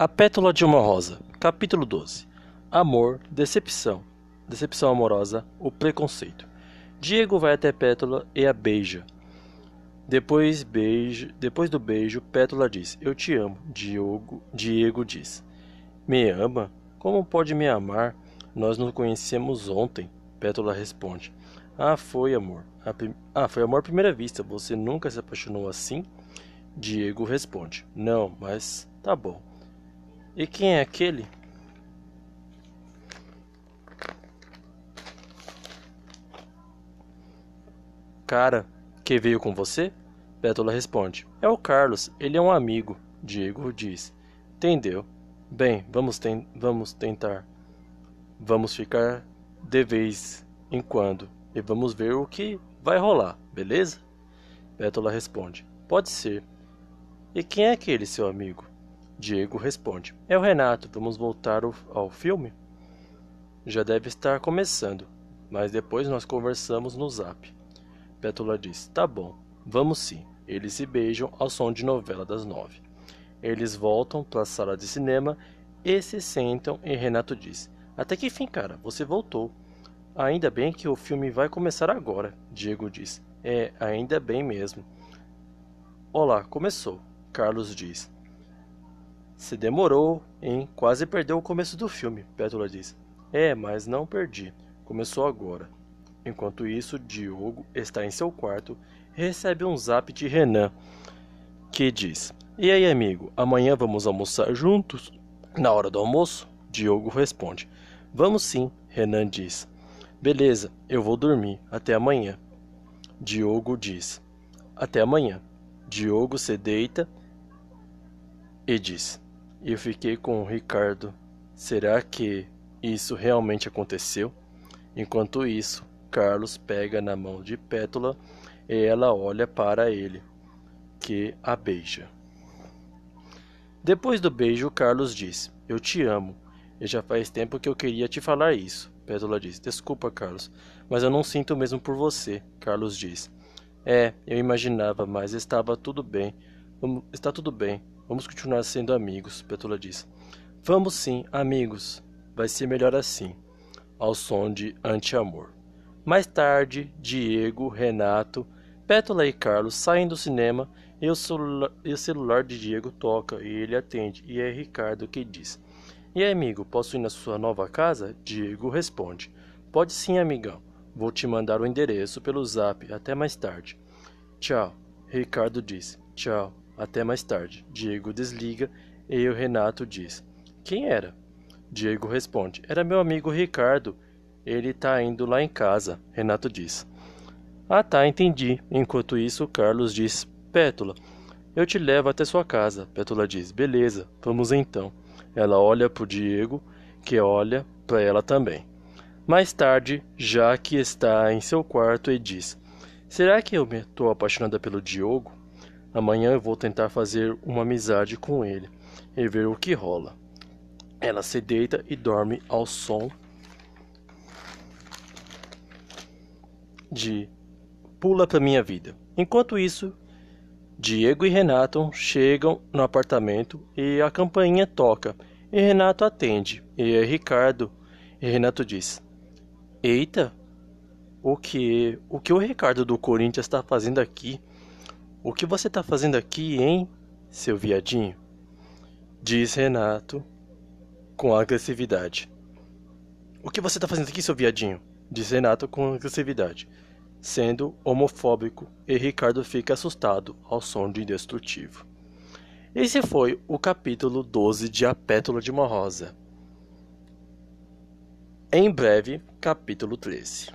A Pétula de uma Rosa, capítulo 12. Amor, decepção, decepção amorosa, o preconceito. Diego vai até Pétula e a beija. Depois, beijo, depois do beijo, Pétula diz: Eu te amo. Diego, Diego diz: Me ama? Como pode me amar? Nós nos conhecemos ontem. Pétula responde: Ah, foi amor. Ah, foi amor à primeira vista. Você nunca se apaixonou assim? Diego responde: Não, mas tá bom. E quem é aquele? Cara que veio com você? Pétula responde: É o Carlos, ele é um amigo. Diego diz: Entendeu. Bem, vamos, ten vamos tentar. Vamos ficar de vez em quando e vamos ver o que vai rolar, beleza? Pétula responde: Pode ser. E quem é aquele seu amigo? Diego responde: É o Renato, vamos voltar ao filme? Já deve estar começando, mas depois nós conversamos no zap. Pétula diz: Tá bom, vamos sim. Eles se beijam ao som de novela das nove. Eles voltam para a sala de cinema e se sentam e Renato diz: Até que fim, cara, você voltou. Ainda bem que o filme vai começar agora, Diego diz. É, ainda bem mesmo. Olá, começou, Carlos diz. Se demorou, hein? Quase perdeu o começo do filme, Pétula diz. É, mas não perdi. Começou agora. Enquanto isso, Diogo está em seu quarto e recebe um zap de Renan, que diz: E aí, amigo, amanhã vamos almoçar juntos? Na hora do almoço? Diogo responde: Vamos sim, Renan diz. Beleza, eu vou dormir. Até amanhã. Diogo diz: Até amanhã. Diogo se deita e diz: e eu fiquei com o Ricardo. Será que isso realmente aconteceu? Enquanto isso, Carlos pega na mão de Pétula e ela olha para ele, que a beija. Depois do beijo, Carlos diz: Eu te amo. E já faz tempo que eu queria te falar isso. Pétula diz: Desculpa, Carlos, mas eu não sinto mesmo por você. Carlos diz: É, eu imaginava, mas estava tudo bem. Está tudo bem. Vamos continuar sendo amigos, Petula diz. Vamos sim, amigos. Vai ser melhor assim. Ao som de Anti-Amor. Mais tarde, Diego, Renato, Pétula e Carlos saem do cinema e o, e o celular de Diego toca e ele atende. E é Ricardo que diz: E aí, amigo, posso ir na sua nova casa? Diego responde: Pode sim, amigão. Vou te mandar o endereço pelo zap. Até mais tarde. Tchau. Ricardo diz: Tchau. Até mais tarde. Diego desliga e o Renato diz: Quem era? Diego responde: Era meu amigo Ricardo. Ele tá indo lá em casa. Renato diz: Ah, tá, entendi. Enquanto isso, Carlos diz: Pétula, eu te levo até sua casa. Pétula diz: Beleza, vamos então. Ela olha pro Diego, que olha para ela também. Mais tarde, Jaque está em seu quarto e diz: Será que eu me estou apaixonada pelo Diogo? Amanhã eu vou tentar fazer uma amizade com ele e ver o que rola. Ela se deita e dorme ao som de Pula pra minha vida. Enquanto isso, Diego e Renato chegam no apartamento e a campainha toca. E Renato atende. E é Ricardo. E Renato diz: Eita, o que o que o Ricardo do Corinthians está fazendo aqui? O que você está fazendo aqui, hein, seu viadinho? Diz Renato com agressividade. O que você está fazendo aqui, seu viadinho? Diz Renato com agressividade, sendo homofóbico, e Ricardo fica assustado ao som de indestrutível. Esse foi o capítulo 12 de A Pétula de uma Rosa. Em breve, capítulo 13.